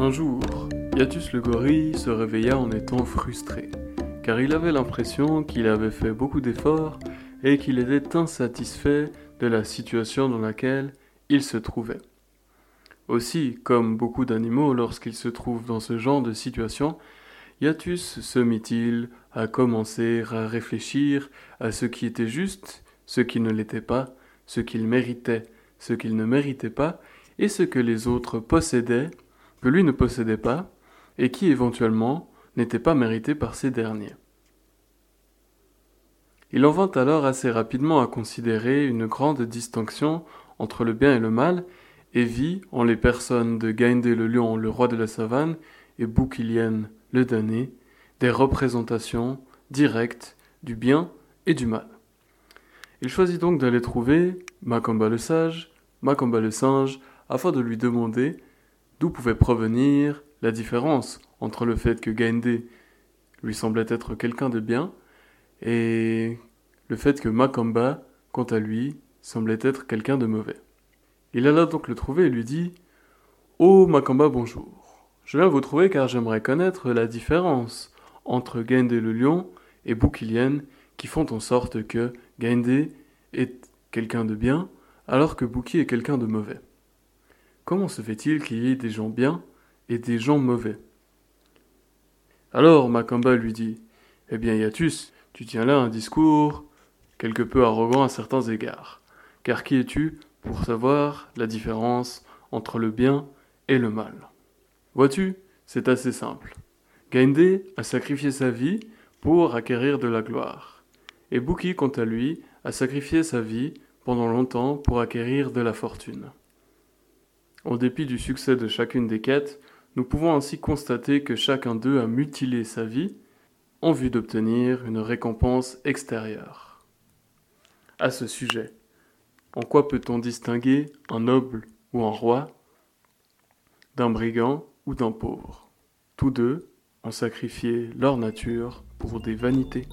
Un jour, Yatus le gorille se réveilla en étant frustré, car il avait l'impression qu'il avait fait beaucoup d'efforts et qu'il était insatisfait de la situation dans laquelle il se trouvait. Aussi, comme beaucoup d'animaux lorsqu'ils se trouvent dans ce genre de situation, Yatus se mit-il à commencer à réfléchir à ce qui était juste, ce qui ne l'était pas, ce qu'il méritait, ce qu'il ne méritait pas, et ce que les autres possédaient, que lui ne possédait pas, et qui éventuellement n'était pas mérité par ces derniers. Il en vint alors assez rapidement à considérer une grande distinction entre le bien et le mal, et vit en les personnes de Gaindé le lion, le roi de la savane, et Boukilien le damné, des représentations directes du bien et du mal. Il choisit donc d'aller trouver Makamba le sage, Makamba le singe, afin de lui demander d'où pouvait provenir la différence entre le fait que Gaindé lui semblait être quelqu'un de bien et le fait que Makamba, quant à lui, semblait être quelqu'un de mauvais. Il alla donc le trouver et lui dit Oh Makamba, bonjour. Je viens vous trouver car j'aimerais connaître la différence entre Gaindé le lion et Boukilien qui font en sorte que Gaindé est quelqu'un de bien alors que Bouki est quelqu'un de mauvais. Comment se fait-il qu'il y ait des gens bien et des gens mauvais? Alors Makamba lui dit Eh bien Yatus, tu tiens là un discours quelque peu arrogant à certains égards. Car qui es-tu pour savoir la différence entre le bien et le mal? Vois-tu, c'est assez simple. Gaindé a sacrifié sa vie pour acquérir de la gloire. Et Bouki, quant à lui, a sacrifié sa vie pendant longtemps pour acquérir de la fortune. En dépit du succès de chacune des quêtes, nous pouvons ainsi constater que chacun d'eux a mutilé sa vie en vue d'obtenir une récompense extérieure à ce sujet. En quoi peut-on distinguer un noble ou un roi d'un brigand ou d'un pauvre? Tous deux ont sacrifié leur nature pour des vanités.